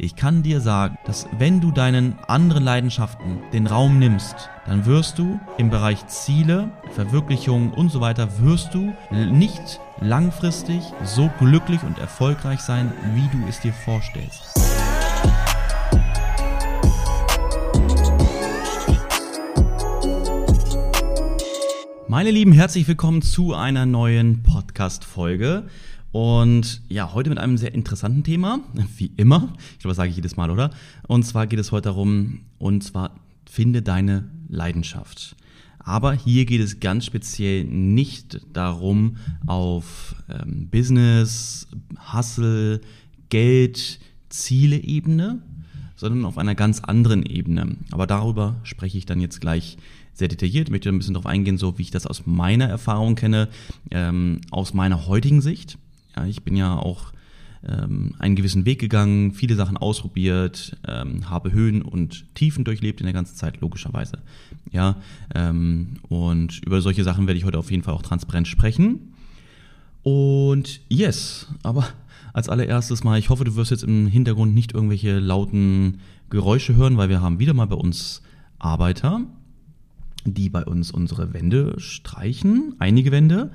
Ich kann dir sagen, dass wenn du deinen anderen Leidenschaften den Raum nimmst, dann wirst du im Bereich Ziele, Verwirklichung und so weiter, wirst du nicht langfristig so glücklich und erfolgreich sein, wie du es dir vorstellst. Meine Lieben, herzlich willkommen zu einer neuen Podcast-Folge. Und ja, heute mit einem sehr interessanten Thema, wie immer. Ich glaube, das sage ich jedes Mal, oder? Und zwar geht es heute darum, und zwar finde deine Leidenschaft. Aber hier geht es ganz speziell nicht darum, auf ähm, Business, Hustle, Geld, Ziele-Ebene, sondern auf einer ganz anderen Ebene. Aber darüber spreche ich dann jetzt gleich sehr detailliert. Ich möchte ein bisschen darauf eingehen, so wie ich das aus meiner Erfahrung kenne, ähm, aus meiner heutigen Sicht. Ja, ich bin ja auch ähm, einen gewissen Weg gegangen, viele Sachen ausprobiert, ähm, habe Höhen und Tiefen durchlebt in der ganzen Zeit, logischerweise. Ja, ähm, und über solche Sachen werde ich heute auf jeden Fall auch transparent sprechen. Und yes, aber als allererstes mal, ich hoffe, du wirst jetzt im Hintergrund nicht irgendwelche lauten Geräusche hören, weil wir haben wieder mal bei uns Arbeiter, die bei uns unsere Wände streichen, einige Wände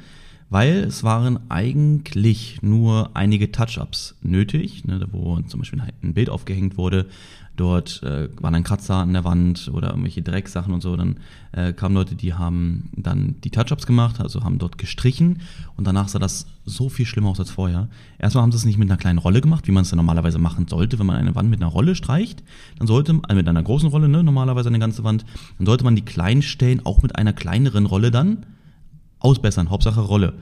weil es waren eigentlich nur einige Touch-ups nötig, ne, wo zum Beispiel ein Bild aufgehängt wurde. Dort äh, waren dann Kratzer an der Wand oder irgendwelche Drecksachen und so. Dann äh, kamen Leute, die haben dann die Touch-ups gemacht, also haben dort gestrichen und danach sah das so viel schlimmer aus als vorher. Erstmal haben sie es nicht mit einer kleinen Rolle gemacht, wie man es dann normalerweise machen sollte, wenn man eine Wand mit einer Rolle streicht. Dann sollte man, also mit einer großen Rolle, ne, normalerweise eine ganze Wand, dann sollte man die kleinen Stellen auch mit einer kleineren Rolle dann ausbessern, Hauptsache Rolle.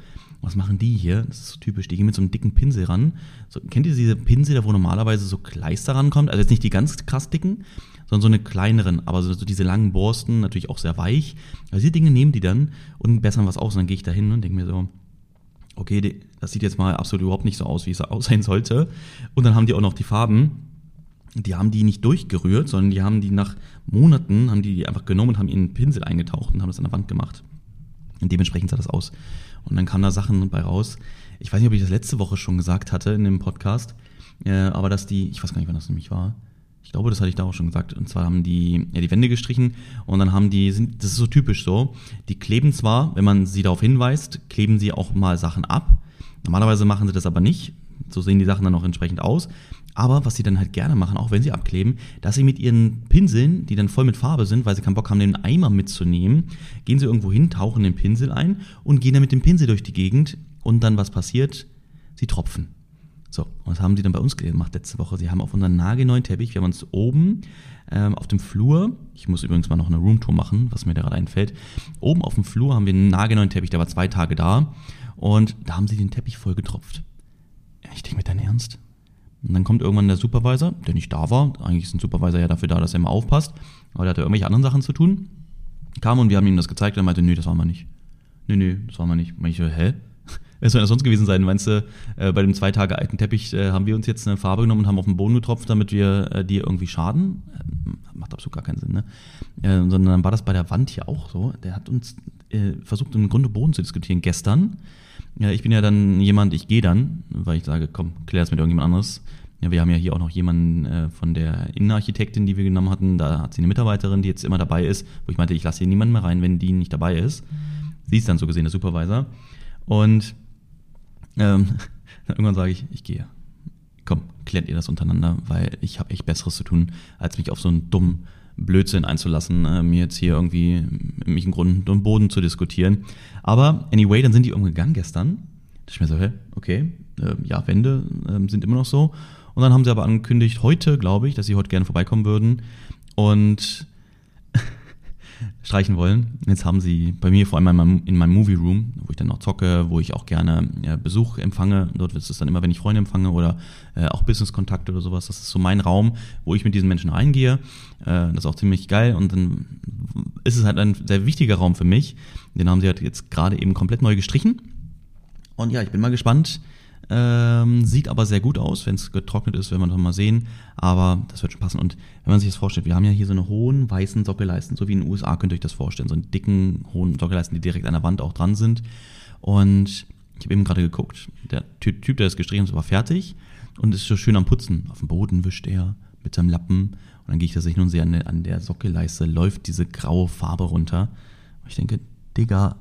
Was machen die hier? Das ist so typisch. Die gehen mit so einem dicken Pinsel ran. So, kennt ihr diese Pinsel, da wo normalerweise so Kleister rankommt? Also jetzt nicht die ganz krass dicken, sondern so eine kleineren, aber so, so diese langen Borsten, natürlich auch sehr weich. Also diese Dinge nehmen die dann und bessern was aus. Und dann gehe ich da hin und denke mir so, okay, das sieht jetzt mal absolut überhaupt nicht so aus, wie es aussehen sollte. Und dann haben die auch noch die Farben. Die haben die nicht durchgerührt, sondern die haben die nach Monaten, haben die, die einfach genommen und haben ihren Pinsel eingetaucht und haben das an der Wand gemacht. Und dementsprechend sah das aus. Und dann kamen da Sachen bei raus. Ich weiß nicht, ob ich das letzte Woche schon gesagt hatte in dem Podcast, äh, aber dass die, ich weiß gar nicht, wann das nämlich war. Ich glaube, das hatte ich da auch schon gesagt. Und zwar haben die ja, die Wände gestrichen und dann haben die, sind, das ist so typisch so, die kleben zwar, wenn man sie darauf hinweist, kleben sie auch mal Sachen ab. Normalerweise machen sie das aber nicht. So sehen die Sachen dann auch entsprechend aus. Aber was sie dann halt gerne machen, auch wenn sie abkleben, dass sie mit ihren Pinseln, die dann voll mit Farbe sind, weil sie keinen Bock haben, den Eimer mitzunehmen, gehen sie irgendwo hin, tauchen den Pinsel ein und gehen dann mit dem Pinsel durch die Gegend und dann was passiert? Sie tropfen. So, was haben sie dann bei uns gemacht letzte Woche? Sie haben auf unseren nagelneuen Teppich, wir haben uns oben ähm, auf dem Flur, ich muss übrigens mal noch eine Roomtour machen, was mir da gerade einfällt, oben auf dem Flur haben wir einen nagelneuen Teppich, der war zwei Tage da und da haben sie den Teppich voll getropft. Ich denke mit dein Ernst? Und dann kommt irgendwann der Supervisor, der nicht da war. Eigentlich ist ein Supervisor ja dafür da, dass er immer aufpasst. Aber der hatte irgendwelche anderen Sachen zu tun. Kam und wir haben ihm das gezeigt und er meinte, nö, das waren wir nicht. Nö, nö, das waren wir nicht. Und ich so, hä? Was soll das sonst gewesen sein? Meinst du, äh, bei dem zwei Tage alten Teppich äh, haben wir uns jetzt eine Farbe genommen und haben auf den Boden getropft, damit wir äh, dir irgendwie schaden? Äh, macht absolut gar keinen Sinn, ne? Äh, sondern dann war das bei der Wand hier auch so. Der hat uns äh, versucht, im Grunde Boden zu diskutieren gestern. Ja, ich bin ja dann jemand, ich gehe dann, weil ich sage, komm, klär es mit irgendjemand anderes. Ja, wir haben ja hier auch noch jemanden äh, von der Innenarchitektin, die wir genommen hatten. Da hat sie eine Mitarbeiterin, die jetzt immer dabei ist, wo ich meinte, ich lasse hier niemanden mehr rein, wenn die nicht dabei ist. Sie ist dann so gesehen der Supervisor. Und ähm, irgendwann sage ich, ich gehe. Komm, klärt ihr das untereinander, weil ich habe echt Besseres zu tun, als mich auf so einen dummen Blödsinn einzulassen, äh, mir jetzt hier irgendwie mich im Grund und Boden zu diskutieren. Aber anyway, dann sind die umgegangen gestern. Da ich mir so, hä, okay, äh, ja, Wände äh, sind immer noch so. Und dann haben sie aber angekündigt, heute, glaube ich, dass sie heute gerne vorbeikommen würden. Und streichen wollen. Jetzt haben sie bei mir vor allem in meinem, in meinem Movie Room, wo ich dann noch zocke, wo ich auch gerne ja, Besuch empfange. Dort ist es dann immer, wenn ich Freunde empfange oder äh, auch Business-Kontakte oder sowas. Das ist so mein Raum, wo ich mit diesen Menschen reingehe. Äh, das ist auch ziemlich geil und dann ist es halt ein sehr wichtiger Raum für mich. Den haben sie halt jetzt gerade eben komplett neu gestrichen. Und ja, ich bin mal gespannt, ähm, sieht aber sehr gut aus, wenn es getrocknet ist, werden wir noch mal sehen. Aber das wird schon passen. Und wenn man sich das vorstellt, wir haben ja hier so eine hohen weißen Sockelleisten, so wie in den USA könnt ihr euch das vorstellen. So einen dicken, hohen Sockelleisten, die direkt an der Wand auch dran sind. Und ich habe eben gerade geguckt, der Typ, der das gestrichen hat, war fertig. und ist so schön am Putzen. Auf dem Boden wischt er mit seinem Lappen und dann gehe ich tatsächlich nun sehe, an, an der Sockelleiste läuft diese graue Farbe runter. Und ich denke, Digga,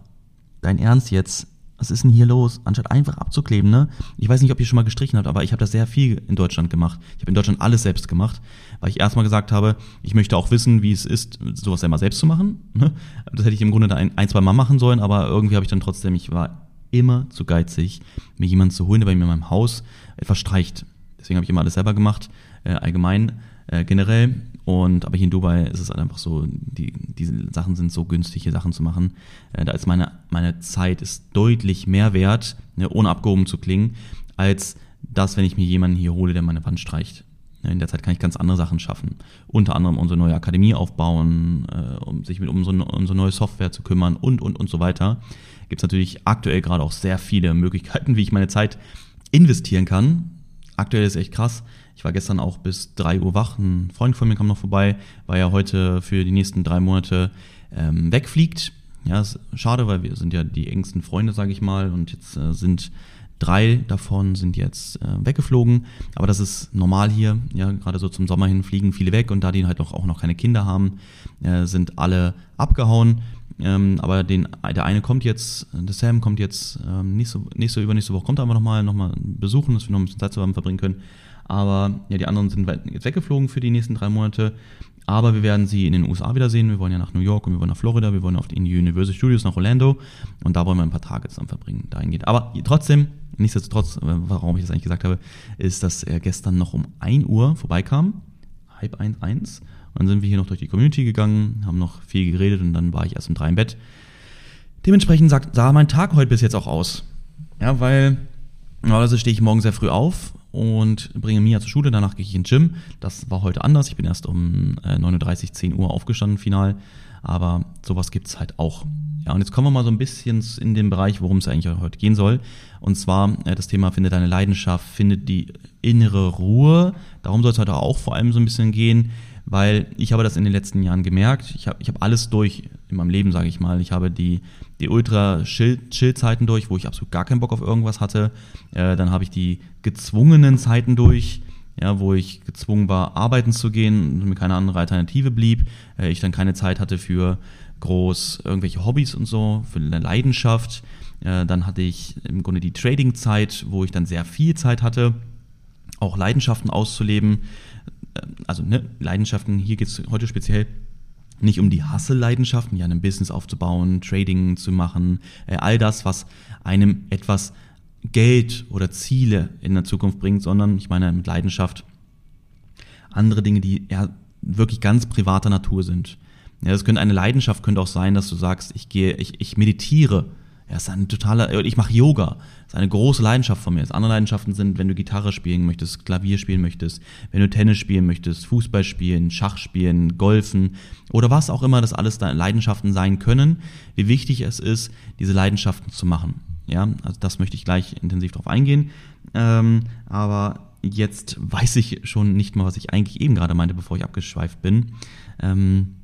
dein Ernst jetzt? Was ist denn hier los? Anstatt einfach abzukleben, ne? Ich weiß nicht, ob ihr schon mal gestrichen habt, aber ich habe das sehr viel in Deutschland gemacht. Ich habe in Deutschland alles selbst gemacht, weil ich erstmal gesagt habe, ich möchte auch wissen, wie es ist, sowas einmal selbst zu machen. Ne? Das hätte ich im Grunde da ein, ein zwei Mal machen sollen, aber irgendwie habe ich dann trotzdem, ich war immer zu geizig, mir jemanden zu holen, der bei mir in meinem Haus etwas streicht. Deswegen habe ich immer alles selber gemacht, äh, allgemein, äh, generell. Und aber hier in Dubai ist es halt einfach so, die, diese Sachen sind so günstig, hier Sachen zu machen. Äh, da ist meine, meine Zeit ist deutlich mehr wert, ne, ohne abgehoben zu klingen, als das, wenn ich mir jemanden hier hole, der meine Wand streicht. In der Zeit kann ich ganz andere Sachen schaffen. Unter anderem unsere neue Akademie aufbauen, äh, um sich mit unsere, unsere neue Software zu kümmern und, und, und so weiter. Gibt es natürlich aktuell gerade auch sehr viele Möglichkeiten, wie ich meine Zeit investieren kann. Aktuell ist echt krass. Ich war gestern auch bis drei Uhr wach. Ein Freund von mir kam noch vorbei, weil er heute für die nächsten drei Monate ähm, wegfliegt. Ja, ist schade, weil wir sind ja die engsten Freunde, sage ich mal, und jetzt äh, sind drei davon sind jetzt äh, weggeflogen. Aber das ist normal hier. Ja, gerade so zum Sommer hin fliegen viele weg und da die halt auch noch keine Kinder haben, äh, sind alle abgehauen. Ähm, aber den, der eine kommt jetzt, der Sam kommt jetzt ähm, nächste, nächste, übernächste Woche, kommt einfach nochmal noch mal besuchen, dass wir noch ein bisschen Zeit zusammen verbringen können. Aber ja, die anderen sind jetzt weggeflogen für die nächsten drei Monate. Aber wir werden sie in den USA wiedersehen. Wir wollen ja nach New York und wir wollen nach Florida. Wir wollen auf die Universal Studios nach Orlando. Und da wollen wir ein paar Tage zusammen verbringen. Dahin geht. Aber trotzdem, nichtsdestotrotz, äh, warum ich das eigentlich gesagt habe, ist, dass er gestern noch um 1 Uhr vorbeikam. Halb 1, 1. Und dann sind wir hier noch durch die Community gegangen, haben noch viel geredet und dann war ich erst um drei im Bett. Dementsprechend sah mein Tag heute bis jetzt auch aus. Ja, weil normalerweise stehe ich morgen sehr früh auf, und bringe Mia zur Schule. Danach gehe ich in den Gym. Das war heute anders. Ich bin erst um 9.30 Uhr, 10 Uhr aufgestanden final. Aber sowas gibt es halt auch. Ja, und jetzt kommen wir mal so ein bisschen in den Bereich, worum es eigentlich heute gehen soll. Und zwar äh, das Thema Finde deine Leidenschaft, findet die innere Ruhe. Darum soll es heute auch vor allem so ein bisschen gehen weil ich habe das in den letzten Jahren gemerkt. Ich habe ich hab alles durch in meinem Leben, sage ich mal. Ich habe die, die Ultra-Chill-Zeiten durch, wo ich absolut gar keinen Bock auf irgendwas hatte. Äh, dann habe ich die gezwungenen Zeiten durch, ja, wo ich gezwungen war, arbeiten zu gehen und mir keine andere Alternative blieb. Äh, ich dann keine Zeit hatte für groß irgendwelche Hobbys und so, für eine Leidenschaft. Äh, dann hatte ich im Grunde die Trading-Zeit, wo ich dann sehr viel Zeit hatte, auch Leidenschaften auszuleben also ne, Leidenschaften, hier geht es heute speziell nicht um die Hasse-Leidenschaften, ja, ein Business aufzubauen, Trading zu machen, äh, all das, was einem etwas Geld oder Ziele in der Zukunft bringt, sondern ich meine mit Leidenschaft andere Dinge, die eher wirklich ganz privater Natur sind. Ja, das könnte eine Leidenschaft könnte auch sein, dass du sagst, ich gehe, ich, ich meditiere ja, ist ein totaler, ich mache Yoga. Ist eine große Leidenschaft von mir. Das andere Leidenschaften sind, wenn du Gitarre spielen möchtest, Klavier spielen möchtest, wenn du Tennis spielen möchtest, Fußball spielen, Schach spielen, Golfen oder was auch immer das alles deine Leidenschaften sein können. Wie wichtig es ist, diese Leidenschaften zu machen. Ja, also das möchte ich gleich intensiv darauf eingehen. Ähm, aber jetzt weiß ich schon nicht mal, was ich eigentlich eben gerade meinte, bevor ich abgeschweift bin. Ähm,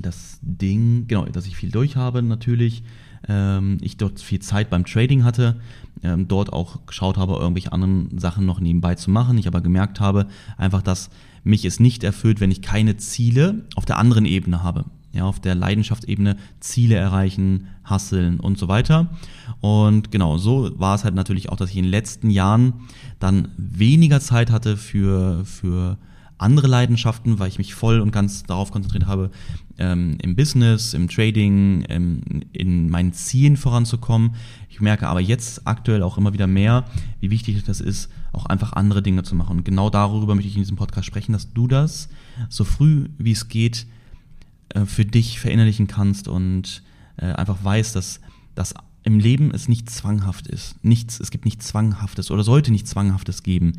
das Ding, genau, dass ich viel durch habe natürlich ähm, ich dort viel Zeit beim Trading hatte, ähm, dort auch geschaut habe, irgendwelche anderen Sachen noch nebenbei zu machen. Ich aber gemerkt habe, einfach, dass mich es nicht erfüllt, wenn ich keine Ziele auf der anderen Ebene habe. Ja, auf der Leidenschaftsebene Ziele erreichen, hasseln und so weiter. Und genau, so war es halt natürlich auch, dass ich in den letzten Jahren dann weniger Zeit hatte für, für andere Leidenschaften, weil ich mich voll und ganz darauf konzentriert habe, ähm, im Business, im Trading, ähm, in meinen Zielen voranzukommen. Ich merke aber jetzt aktuell auch immer wieder mehr, wie wichtig das ist, auch einfach andere Dinge zu machen. Und genau darüber möchte ich in diesem Podcast sprechen, dass du das so früh wie es geht äh, für dich verinnerlichen kannst und äh, einfach weißt, dass das im Leben es nicht zwanghaft ist. Nichts, es gibt nichts Zwanghaftes oder sollte nichts Zwanghaftes geben.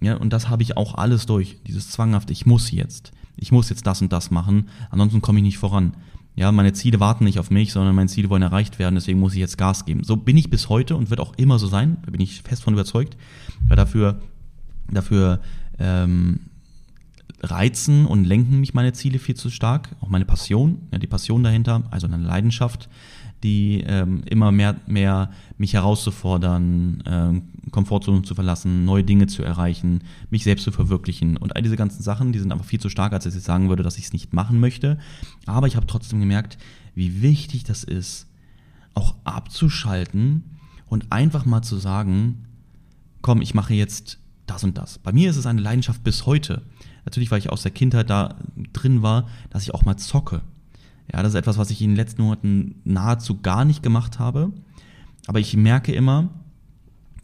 Ja, und das habe ich auch alles durch. Dieses Zwanghafte, ich muss jetzt. Ich muss jetzt das und das machen, ansonsten komme ich nicht voran. Ja, meine Ziele warten nicht auf mich, sondern meine Ziele wollen erreicht werden, deswegen muss ich jetzt Gas geben. So bin ich bis heute und wird auch immer so sein, da bin ich fest von überzeugt. Weil dafür, dafür ähm, reizen und lenken mich meine Ziele viel zu stark, auch meine Passion, ja, die Passion dahinter, also eine Leidenschaft, die ähm, immer mehr, mehr mich herauszufordern, äh, Komfortzone zu verlassen, neue Dinge zu erreichen, mich selbst zu verwirklichen und all diese ganzen Sachen, die sind einfach viel zu stark, als dass ich sagen würde, dass ich es nicht machen möchte. Aber ich habe trotzdem gemerkt, wie wichtig das ist, auch abzuschalten und einfach mal zu sagen, komm, ich mache jetzt das und das. Bei mir ist es eine Leidenschaft bis heute. Natürlich, weil ich aus der Kindheit da drin war, dass ich auch mal zocke. Ja, das ist etwas, was ich in den letzten Monaten nahezu gar nicht gemacht habe. Aber ich merke immer,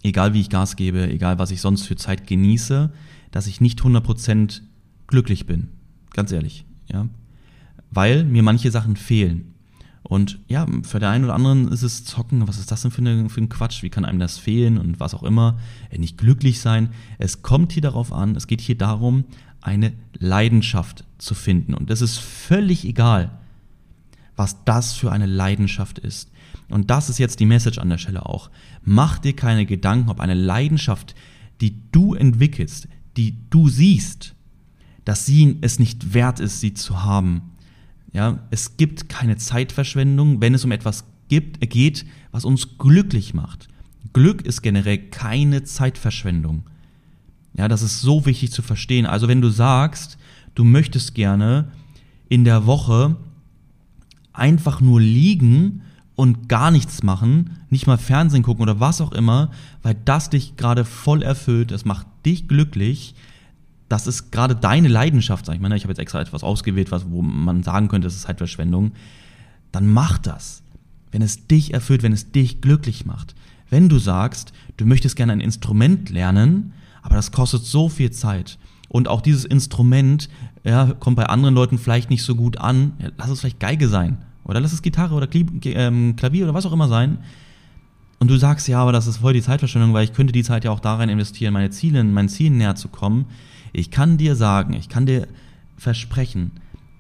egal wie ich Gas gebe, egal was ich sonst für Zeit genieße, dass ich nicht 100% glücklich bin. Ganz ehrlich, ja. Weil mir manche Sachen fehlen. Und ja, für den einen oder anderen ist es Zocken, was ist das denn für, eine, für ein Quatsch? Wie kann einem das fehlen und was auch immer? Nicht glücklich sein. Es kommt hier darauf an, es geht hier darum, eine Leidenschaft zu finden. Und es ist völlig egal, was das für eine Leidenschaft ist. Und das ist jetzt die Message an der Stelle auch. Mach dir keine Gedanken, ob eine Leidenschaft, die du entwickelst, die du siehst, dass sie es nicht wert ist, sie zu haben. Ja, es gibt keine Zeitverschwendung, wenn es um etwas gibt, geht, was uns glücklich macht. Glück ist generell keine Zeitverschwendung. Ja, das ist so wichtig zu verstehen. Also wenn du sagst, du möchtest gerne in der Woche einfach nur liegen und gar nichts machen, nicht mal Fernsehen gucken oder was auch immer, weil das dich gerade voll erfüllt, das macht dich glücklich, das ist gerade deine Leidenschaft, sag ich mal. Ne? Ich habe jetzt extra etwas ausgewählt, was, wo man sagen könnte, das ist Zeitverschwendung. Dann mach das. Wenn es dich erfüllt, wenn es dich glücklich macht. Wenn du sagst, du möchtest gerne ein Instrument lernen, aber das kostet so viel Zeit. Und auch dieses Instrument ja, kommt bei anderen Leuten vielleicht nicht so gut an. Ja, lass es vielleicht Geige sein. Oder lass es Gitarre oder ähm, Klavier oder was auch immer sein. Und du sagst, ja, aber das ist voll die Zeitverschwendung, weil ich könnte die Zeit ja auch da rein investieren, meine Ziele, meinen Zielen näher zu kommen. Ich kann dir sagen, ich kann dir versprechen,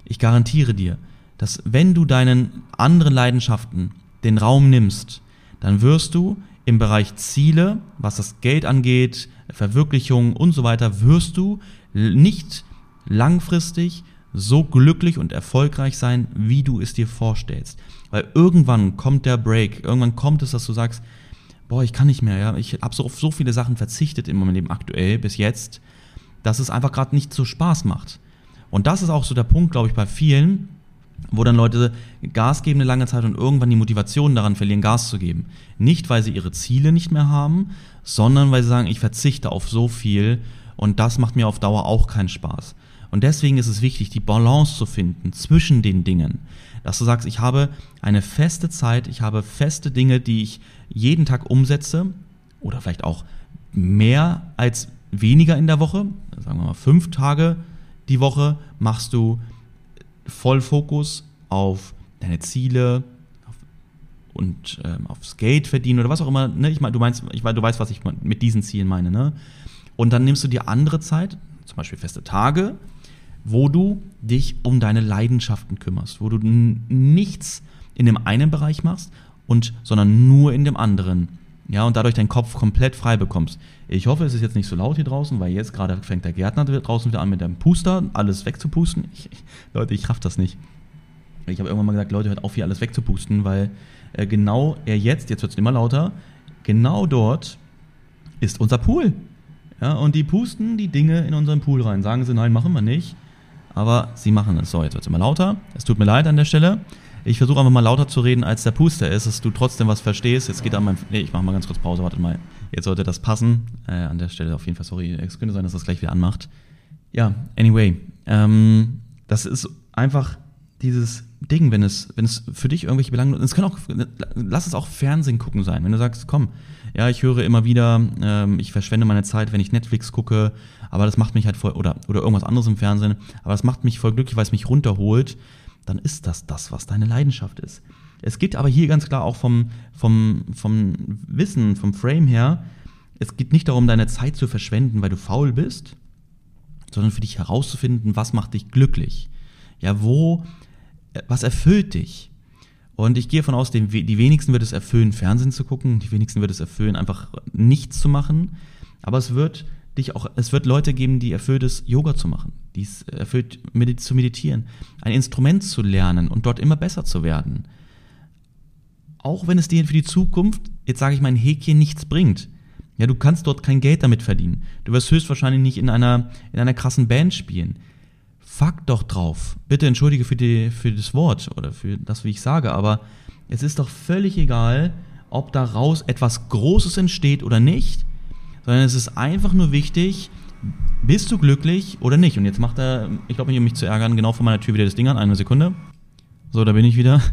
ich garantiere dir, dass wenn du deinen anderen Leidenschaften den Raum nimmst, dann wirst du im Bereich Ziele, was das Geld angeht, Verwirklichung und so weiter, wirst du nicht langfristig so glücklich und erfolgreich sein, wie du es dir vorstellst. Weil irgendwann kommt der Break, irgendwann kommt es, dass du sagst, boah, ich kann nicht mehr, ja, ich habe so auf so viele Sachen verzichtet in meinem Leben aktuell bis jetzt, dass es einfach gerade nicht so Spaß macht. Und das ist auch so der Punkt, glaube ich, bei vielen, wo dann Leute Gas geben eine lange Zeit und irgendwann die Motivation daran verlieren, Gas zu geben. Nicht, weil sie ihre Ziele nicht mehr haben, sondern weil sie sagen, ich verzichte auf so viel und das macht mir auf Dauer auch keinen Spaß. Und deswegen ist es wichtig, die Balance zu finden zwischen den Dingen. Dass du sagst, ich habe eine feste Zeit, ich habe feste Dinge, die ich jeden Tag umsetze oder vielleicht auch mehr als weniger in der Woche, sagen wir mal fünf Tage die Woche, machst du Vollfokus auf deine Ziele auf, und ähm, aufs Geld verdienen oder was auch immer. Ne? Ich meine, du meinst, ich meine, du weißt, was ich mit diesen Zielen meine. Ne? Und dann nimmst du dir andere Zeit, zum Beispiel feste Tage, wo du dich um deine Leidenschaften kümmerst, wo du nichts in dem einen Bereich machst und sondern nur in dem anderen. Ja, und dadurch deinen Kopf komplett frei bekommst. Ich hoffe, es ist jetzt nicht so laut hier draußen, weil jetzt gerade fängt der Gärtner draußen wieder an mit dem Puster, alles wegzupusten. Ich, Leute, ich raff das nicht. Ich habe irgendwann mal gesagt, Leute, hört auf, hier alles wegzupusten, weil äh, genau er jetzt, jetzt wird es immer lauter, genau dort ist unser Pool. Ja, und die pusten die Dinge in unseren Pool rein. Sagen sie, nein, machen wir nicht. Aber sie machen es. So, jetzt wird es immer lauter. Es tut mir leid an der Stelle. Ich versuche einfach mal lauter zu reden, als der Puster ist, dass du trotzdem was verstehst. Jetzt geht an mein. Nee, ich mache mal ganz kurz Pause, wartet mal. Jetzt sollte das passen. Äh, an der Stelle auf jeden Fall, sorry. Es könnte sein, dass das gleich wieder anmacht. Ja, anyway. Ähm, das ist einfach dieses Ding, wenn es, wenn es für dich irgendwelche Belange, es kann auch, lass es auch Fernsehen gucken sein. Wenn du sagst, komm, ja, ich höre immer wieder, ähm, ich verschwende meine Zeit, wenn ich Netflix gucke, aber das macht mich halt voll, oder, oder irgendwas anderes im Fernsehen, aber das macht mich voll glücklich, weil es mich runterholt dann ist das das, was deine Leidenschaft ist. Es geht aber hier ganz klar auch vom, vom, vom Wissen, vom Frame her, es geht nicht darum, deine Zeit zu verschwenden, weil du faul bist, sondern für dich herauszufinden, was macht dich glücklich. Ja, wo, was erfüllt dich? Und ich gehe davon aus, die wenigsten wird es erfüllen, Fernsehen zu gucken, die wenigsten wird es erfüllen, einfach nichts zu machen. Aber es wird dich auch, es wird Leute geben, die erfüllt es, Yoga zu machen, die es erfüllt, medit zu meditieren, ein Instrument zu lernen und dort immer besser zu werden. Auch wenn es dir für die Zukunft, jetzt sage ich mal ein Häkchen, nichts bringt. Ja, du kannst dort kein Geld damit verdienen. Du wirst höchstwahrscheinlich nicht in einer, in einer krassen Band spielen. Fuck doch drauf. Bitte entschuldige für, die, für das Wort oder für das, wie ich sage, aber es ist doch völlig egal, ob daraus etwas Großes entsteht oder nicht, sondern es ist einfach nur wichtig, bist du glücklich oder nicht? Und jetzt macht er, ich glaube nicht, um mich zu ärgern, genau vor meiner Tür wieder das Ding an. Eine Sekunde. So, da bin ich wieder.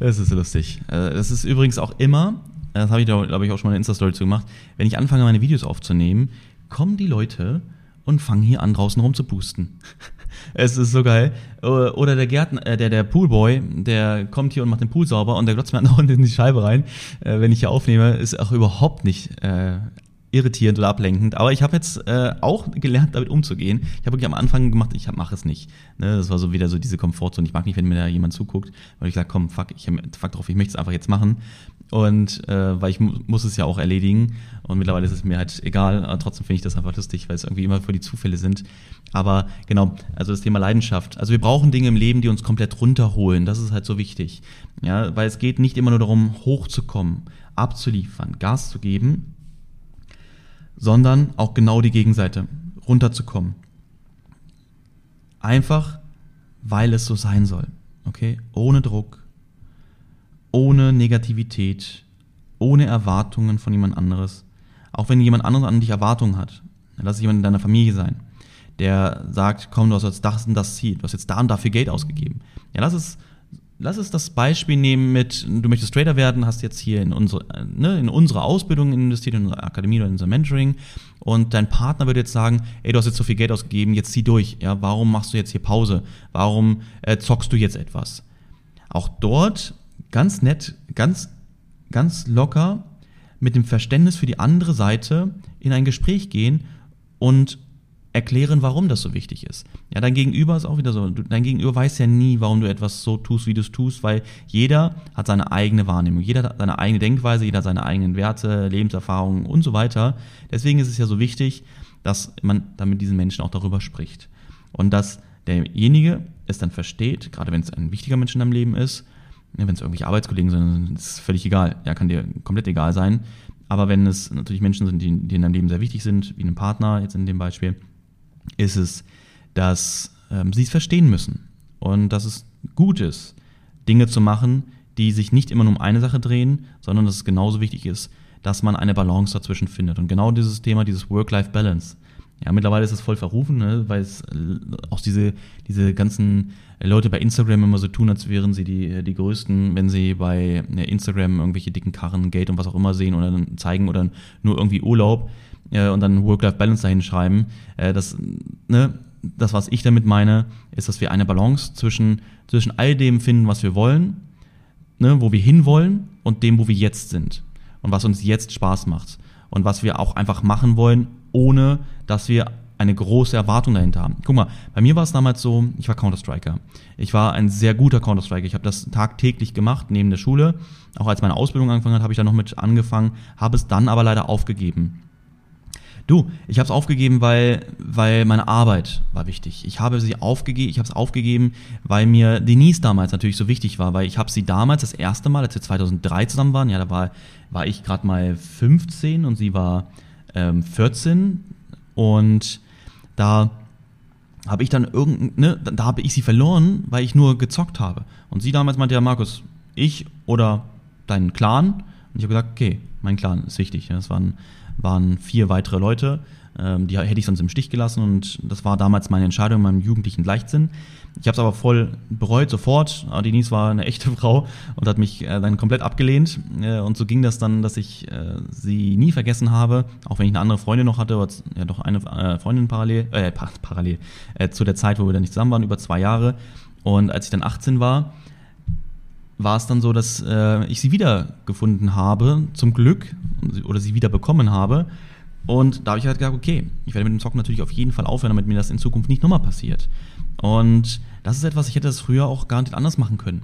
Das ist lustig. Äh, das ist übrigens auch immer, das habe ich, glaube ich, auch schon mal eine Insta-Story zu gemacht, wenn ich anfange, meine Videos aufzunehmen, kommen die Leute und fangen hier an, draußen rum zu pusten. Es ist so geil. Oder der Gärtner, äh, der, der Poolboy, der kommt hier und macht den Pool sauber und der glotzt mir andauernd in die Scheibe rein, äh, wenn ich hier aufnehme, ist auch überhaupt nicht äh, irritierend oder ablenkend. Aber ich habe jetzt äh, auch gelernt, damit umzugehen. Ich habe wirklich am Anfang gemacht, ich mache es nicht. Ne? Das war so wieder so diese Komfortzone. Ich mag nicht, wenn mir da jemand zuguckt, weil ich sage, komm, fuck, ich fuck drauf, ich möchte es einfach jetzt machen. Und äh, weil ich mu muss es ja auch erledigen. Und mittlerweile ist es mir halt egal. Aber trotzdem finde ich das einfach lustig, weil es irgendwie immer für die Zufälle sind. Aber genau, also das Thema Leidenschaft. Also wir brauchen Dinge im Leben, die uns komplett runterholen. Das ist halt so wichtig. Ja, weil es geht nicht immer nur darum, hochzukommen, abzuliefern, Gas zu geben, sondern auch genau die Gegenseite, runterzukommen. Einfach, weil es so sein soll. Okay? Ohne Druck, ohne Negativität, ohne Erwartungen von jemand anderes. Auch wenn jemand anderes an dich Erwartungen hat, lass es jemand in deiner Familie sein, der sagt, komm, du hast jetzt das und das Ziel, du hast jetzt da und dafür Geld ausgegeben. Ja, lass es lass es das Beispiel nehmen mit, du möchtest Trader werden, hast jetzt hier in unsere, ne, in unsere Ausbildung investiert, in unsere Akademie oder in unser Mentoring und dein Partner würde jetzt sagen, ey, du hast jetzt so viel Geld ausgegeben, jetzt zieh durch, ja, warum machst du jetzt hier Pause? Warum äh, zockst du jetzt etwas? Auch dort ganz nett, ganz, ganz locker mit dem Verständnis für die andere Seite in ein Gespräch gehen und erklären, warum das so wichtig ist. Ja, dein Gegenüber ist auch wieder so. Dein Gegenüber weiß ja nie, warum du etwas so tust, wie du es tust, weil jeder hat seine eigene Wahrnehmung, jeder hat seine eigene Denkweise, jeder hat seine eigenen Werte, Lebenserfahrungen und so weiter. Deswegen ist es ja so wichtig, dass man dann mit diesen Menschen auch darüber spricht. Und dass derjenige es dann versteht, gerade wenn es ein wichtiger Mensch in deinem Leben ist, wenn es irgendwelche Arbeitskollegen sind, ist es völlig egal. Ja, kann dir komplett egal sein. Aber wenn es natürlich Menschen sind, die, die in deinem Leben sehr wichtig sind, wie ein Partner jetzt in dem Beispiel, ist es, dass ähm, sie es verstehen müssen und dass es gut ist, Dinge zu machen, die sich nicht immer nur um eine Sache drehen, sondern dass es genauso wichtig ist, dass man eine Balance dazwischen findet. Und genau dieses Thema, dieses Work-Life-Balance. Ja, mittlerweile ist es voll verrufen, ne, weil es äh, auch diese, diese ganzen Leute bei Instagram immer so tun, als wären sie die, die größten, wenn sie bei ne, Instagram irgendwelche dicken Karren, Geld und was auch immer sehen oder dann zeigen oder nur irgendwie Urlaub äh, und dann Work-Life-Balance dahin schreiben. Äh, das, ne, das, was ich damit meine, ist, dass wir eine Balance zwischen, zwischen all dem finden, was wir wollen, ne, wo wir hinwollen und dem, wo wir jetzt sind. Und was uns jetzt Spaß macht. Und was wir auch einfach machen wollen, ohne dass wir eine große Erwartung dahinter haben. Guck mal, bei mir war es damals so, ich war Counter-Striker. Ich war ein sehr guter Counter-Striker. Ich habe das tagtäglich gemacht, neben der Schule. Auch als meine Ausbildung angefangen hat, habe ich da noch mit angefangen, habe es dann aber leider aufgegeben. Du, ich habe es aufgegeben, weil, weil meine Arbeit war wichtig. Ich habe sie aufgegeben, ich habe es aufgegeben, weil mir Denise damals natürlich so wichtig war, weil ich habe sie damals das erste Mal, als wir 2003 zusammen waren, ja, da war, war ich gerade mal 15 und sie war ähm, 14 und da habe ich dann irgendein, ne, da habe ich sie verloren, weil ich nur gezockt habe. Und sie damals meinte ja, Markus, ich oder dein Clan. Und ich habe gesagt, okay, mein Clan ist wichtig. Das waren waren vier weitere Leute. Ähm, die hätte ich sonst im Stich gelassen und das war damals meine Entscheidung in meinem jugendlichen Leichtsinn. Ich habe es aber voll bereut, sofort. Denise war eine echte Frau und hat mich äh, dann komplett abgelehnt. Äh, und so ging das dann, dass ich äh, sie nie vergessen habe, auch wenn ich eine andere Freundin noch hatte, oder ja doch eine äh, Freundin parallel, äh, parallel, äh, zu der Zeit, wo wir dann nicht zusammen waren, über zwei Jahre. Und als ich dann 18 war, war es dann so, dass äh, ich sie wiedergefunden habe, zum Glück, oder sie wieder bekommen habe. Und da habe ich halt gedacht, okay, ich werde mit dem Zocken natürlich auf jeden Fall aufhören, damit mir das in Zukunft nicht nochmal passiert. Und das ist etwas, ich hätte das früher auch gar nicht anders machen können.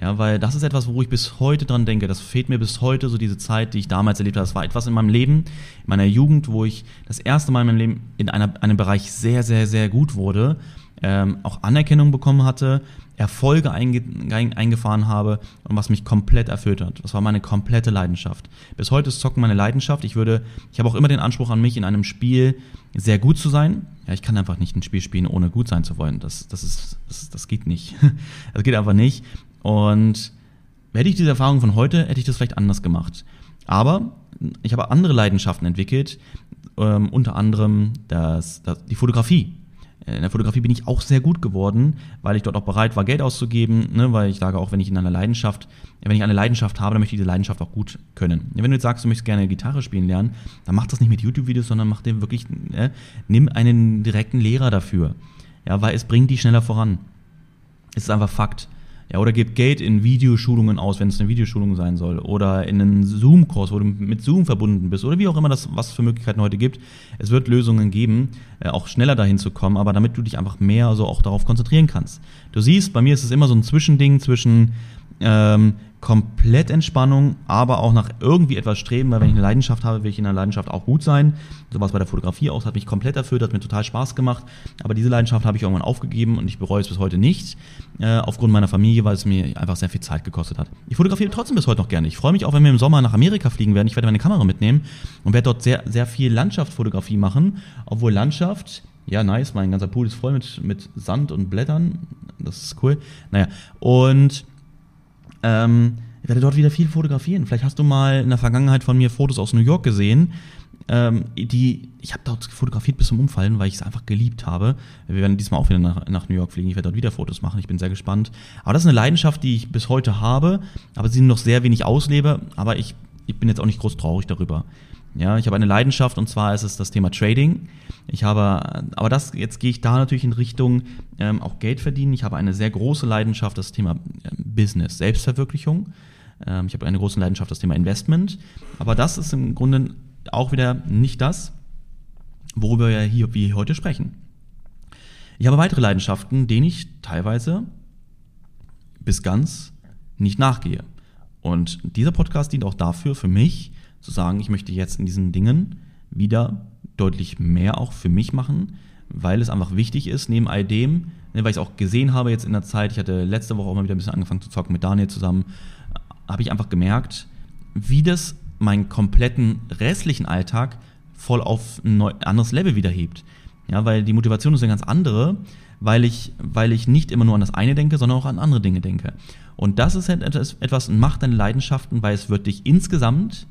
Ja, weil das ist etwas, wo ich bis heute dran denke. Das fehlt mir bis heute, so diese Zeit, die ich damals erlebt habe. Das war etwas in meinem Leben, in meiner Jugend, wo ich das erste Mal in meinem Leben in einer, einem Bereich sehr, sehr, sehr gut wurde, ähm, auch Anerkennung bekommen hatte, Erfolge einge eingefahren habe und was mich komplett erfüllt hat. Das war meine komplette Leidenschaft. Bis heute ist Zocken meine Leidenschaft. Ich würde, ich habe auch immer den Anspruch an mich, in einem Spiel sehr gut zu sein. Ja, ich kann einfach nicht ein Spiel spielen, ohne gut sein zu wollen. Das, das ist, das, das geht nicht. Das geht einfach nicht. Und hätte ich diese Erfahrung von heute, hätte ich das vielleicht anders gemacht. Aber ich habe andere Leidenschaften entwickelt, ähm, unter anderem das, das, die Fotografie. In der Fotografie bin ich auch sehr gut geworden, weil ich dort auch bereit war, Geld auszugeben, ne, weil ich sage, auch wenn ich in einer Leidenschaft, wenn ich eine Leidenschaft habe, dann möchte ich diese Leidenschaft auch gut können. Wenn du jetzt sagst, du möchtest gerne Gitarre spielen lernen, dann mach das nicht mit YouTube-Videos, sondern mach dir wirklich, ne, nimm einen direkten Lehrer dafür. Ja, weil es bringt dich schneller voran. Es ist einfach Fakt. Ja, oder gib Geld in Videoschulungen aus, wenn es eine Videoschulung sein soll. Oder in einen Zoom-Kurs, wo du mit Zoom verbunden bist. Oder wie auch immer das, was für Möglichkeiten heute gibt. Es wird Lösungen geben, äh, auch schneller dahin zu kommen, aber damit du dich einfach mehr so auch darauf konzentrieren kannst. Du siehst, bei mir ist es immer so ein Zwischending zwischen ähm, komplett Entspannung, aber auch nach irgendwie etwas streben, weil wenn ich eine Leidenschaft habe, will ich in der Leidenschaft auch gut sein. So war es bei der Fotografie aus, hat mich komplett erfüllt, hat mir total Spaß gemacht. Aber diese Leidenschaft habe ich irgendwann aufgegeben und ich bereue es bis heute nicht, äh, aufgrund meiner Familie, weil es mir einfach sehr viel Zeit gekostet hat. Ich fotografiere trotzdem bis heute noch gerne. Ich freue mich auch, wenn wir im Sommer nach Amerika fliegen werden. Ich werde meine Kamera mitnehmen und werde dort sehr, sehr viel Landschaftsfotografie machen, obwohl Landschaft ja, nice, mein ganzer Pool ist voll mit, mit Sand und Blättern. Das ist cool. Naja, und ähm, ich werde dort wieder viel fotografieren. Vielleicht hast du mal in der Vergangenheit von mir Fotos aus New York gesehen. Ähm, die, ich habe dort fotografiert bis zum Umfallen, weil ich es einfach geliebt habe. Wir werden diesmal auch wieder nach, nach New York fliegen. Ich werde dort wieder Fotos machen. Ich bin sehr gespannt. Aber das ist eine Leidenschaft, die ich bis heute habe, aber sie noch sehr wenig auslebe. Aber ich, ich bin jetzt auch nicht groß traurig darüber. Ja, ich habe eine Leidenschaft und zwar ist es das Thema Trading. Ich habe, aber das, jetzt gehe ich da natürlich in Richtung ähm, auch Geld verdienen. Ich habe eine sehr große Leidenschaft, das Thema ähm, Business, Selbstverwirklichung. Ähm, ich habe eine große Leidenschaft, das Thema Investment. Aber das ist im Grunde auch wieder nicht das, worüber wir hier wie heute sprechen. Ich habe weitere Leidenschaften, denen ich teilweise bis ganz nicht nachgehe. Und dieser Podcast dient auch dafür, für mich, zu sagen, ich möchte jetzt in diesen Dingen wieder deutlich mehr auch für mich machen, weil es einfach wichtig ist, neben all dem, ne, weil ich es auch gesehen habe jetzt in der Zeit, ich hatte letzte Woche auch mal wieder ein bisschen angefangen zu zocken mit Daniel zusammen, habe ich einfach gemerkt, wie das meinen kompletten restlichen Alltag voll auf ein anderes Level wieder hebt. Ja, weil die Motivation ist eine ganz andere, weil ich, weil ich nicht immer nur an das eine denke, sondern auch an andere Dinge denke. Und das ist etwas, etwas macht deine Leidenschaften, weil es wird dich insgesamt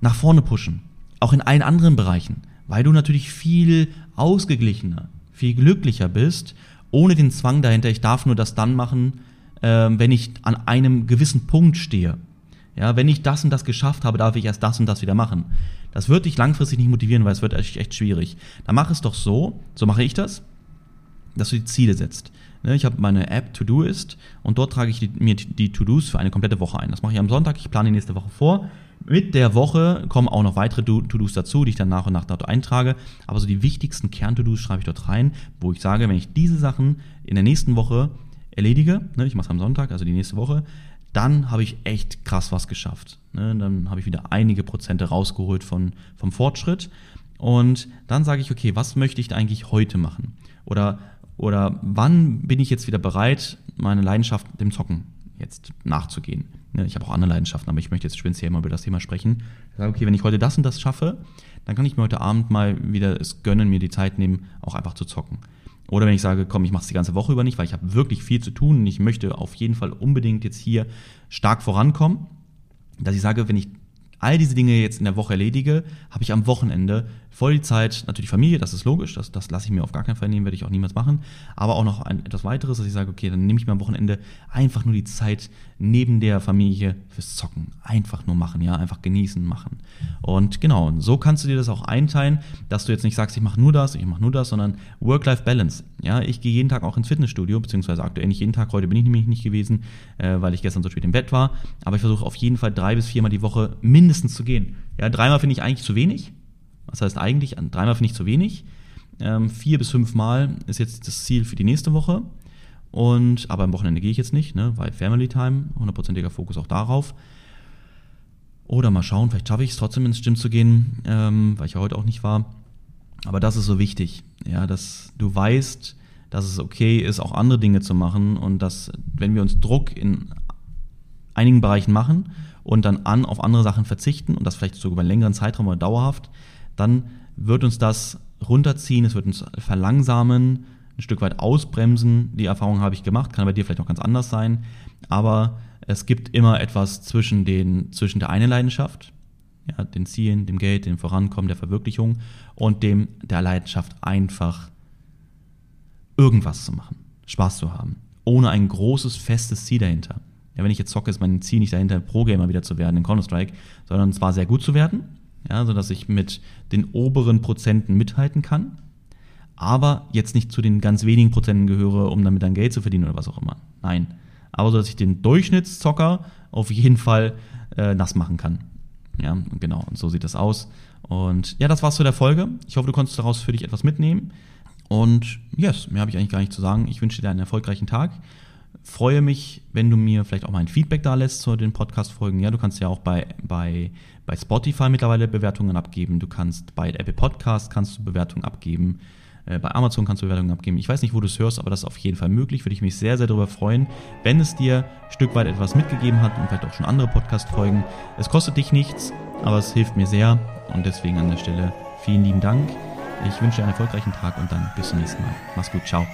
nach vorne pushen. Auch in allen anderen Bereichen. Weil du natürlich viel ausgeglichener, viel glücklicher bist, ohne den Zwang dahinter, ich darf nur das dann machen, äh, wenn ich an einem gewissen Punkt stehe. Ja, wenn ich das und das geschafft habe, darf ich erst das und das wieder machen. Das wird dich langfristig nicht motivieren, weil es wird echt, echt schwierig. Dann mach es doch so, so mache ich das, dass du die Ziele setzt. Ne, ich habe meine App To-Do-Ist und dort trage ich die, mir die To-Dos für eine komplette Woche ein. Das mache ich am Sonntag, ich plane die nächste Woche vor mit der Woche kommen auch noch weitere To-Dos dazu, die ich dann nach und nach dort eintrage. Aber so die wichtigsten Kern-To-Dos schreibe ich dort rein, wo ich sage, wenn ich diese Sachen in der nächsten Woche erledige, ne, ich mache es am Sonntag, also die nächste Woche, dann habe ich echt krass was geschafft. Ne? Dann habe ich wieder einige Prozente rausgeholt von, vom Fortschritt. Und dann sage ich, okay, was möchte ich eigentlich heute machen? Oder, oder wann bin ich jetzt wieder bereit, meine Leidenschaft dem Zocken jetzt nachzugehen? Ne, ich habe auch andere Leidenschaften, aber ich möchte jetzt speziell mal über das Thema sprechen. Ich sage, okay, wenn ich heute das und das schaffe, dann kann ich mir heute Abend mal wieder es gönnen, mir die Zeit nehmen, auch einfach zu zocken. Oder wenn ich sage, komm, ich mache es die ganze Woche über nicht, weil ich habe wirklich viel zu tun und ich möchte auf jeden Fall unbedingt jetzt hier stark vorankommen, dass ich sage, wenn ich all diese Dinge jetzt in der Woche erledige, habe ich am Wochenende voll die Zeit, natürlich Familie, das ist logisch, das, das lasse ich mir auf gar keinen Fall nehmen, werde ich auch niemals machen, aber auch noch ein, etwas weiteres, dass ich sage, okay, dann nehme ich mir am Wochenende einfach nur die Zeit neben der Familie fürs Zocken. Einfach nur machen, ja, einfach genießen, machen. Und genau, so kannst du dir das auch einteilen, dass du jetzt nicht sagst, ich mache nur das, ich mache nur das, sondern Work-Life-Balance. Ja, ich gehe jeden Tag auch ins Fitnessstudio, beziehungsweise aktuell nicht jeden Tag, heute bin ich nämlich nicht gewesen, äh, weil ich gestern so spät im Bett war, aber ich versuche auf jeden Fall drei bis viermal die Woche mindestens zu gehen. Ja, dreimal finde ich eigentlich zu wenig, das heißt eigentlich, dreimal finde ich zu wenig. Ähm, vier bis fünf Mal ist jetzt das Ziel für die nächste Woche. Und, aber am Wochenende gehe ich jetzt nicht, ne, weil Family Time, hundertprozentiger Fokus auch darauf. Oder mal schauen, vielleicht schaffe ich es trotzdem ins Gym zu gehen, ähm, weil ich ja heute auch nicht war. Aber das ist so wichtig, ja, dass du weißt, dass es okay ist, auch andere Dinge zu machen und dass, wenn wir uns Druck in einigen Bereichen machen und dann an auf andere Sachen verzichten und das vielleicht sogar über einen längeren Zeitraum oder dauerhaft, dann wird uns das runterziehen, es wird uns verlangsamen, ein Stück weit ausbremsen. Die Erfahrung habe ich gemacht, kann bei dir vielleicht auch ganz anders sein, aber es gibt immer etwas zwischen, den, zwischen der einen Leidenschaft, ja, den Zielen, dem Geld, dem Vorankommen, der Verwirklichung und dem der Leidenschaft einfach irgendwas zu machen, Spaß zu haben, ohne ein großes, festes Ziel dahinter. Ja, wenn ich jetzt zocke, ist mein Ziel nicht dahinter, Pro-Gamer wieder zu werden in Counter-Strike, sondern zwar sehr gut zu werden, ja, sodass ich mit den oberen Prozenten mithalten kann, aber jetzt nicht zu den ganz wenigen Prozenten gehöre, um damit dann Geld zu verdienen oder was auch immer. Nein. Aber so, dass ich den Durchschnittszocker auf jeden Fall äh, nass machen kann. Ja, genau. Und so sieht das aus. Und ja, das war's zu der Folge. Ich hoffe, du konntest daraus für dich etwas mitnehmen. Und yes, mehr habe ich eigentlich gar nicht zu sagen. Ich wünsche dir einen erfolgreichen Tag. Freue mich, wenn du mir vielleicht auch mal ein Feedback da lässt zu den Podcast-Folgen. Ja, du kannst ja auch bei, bei, bei Spotify mittlerweile Bewertungen abgeben. Du kannst bei Apple Podcast kannst du Bewertungen abgeben. Äh, bei Amazon kannst du Bewertungen abgeben. Ich weiß nicht, wo du es hörst, aber das ist auf jeden Fall möglich. Würde ich mich sehr, sehr darüber freuen, wenn es dir ein Stück weit etwas mitgegeben hat und vielleicht auch schon andere Podcast-Folgen. Es kostet dich nichts, aber es hilft mir sehr. Und deswegen an der Stelle vielen lieben Dank. Ich wünsche dir einen erfolgreichen Tag und dann bis zum nächsten Mal. Mach's gut, ciao.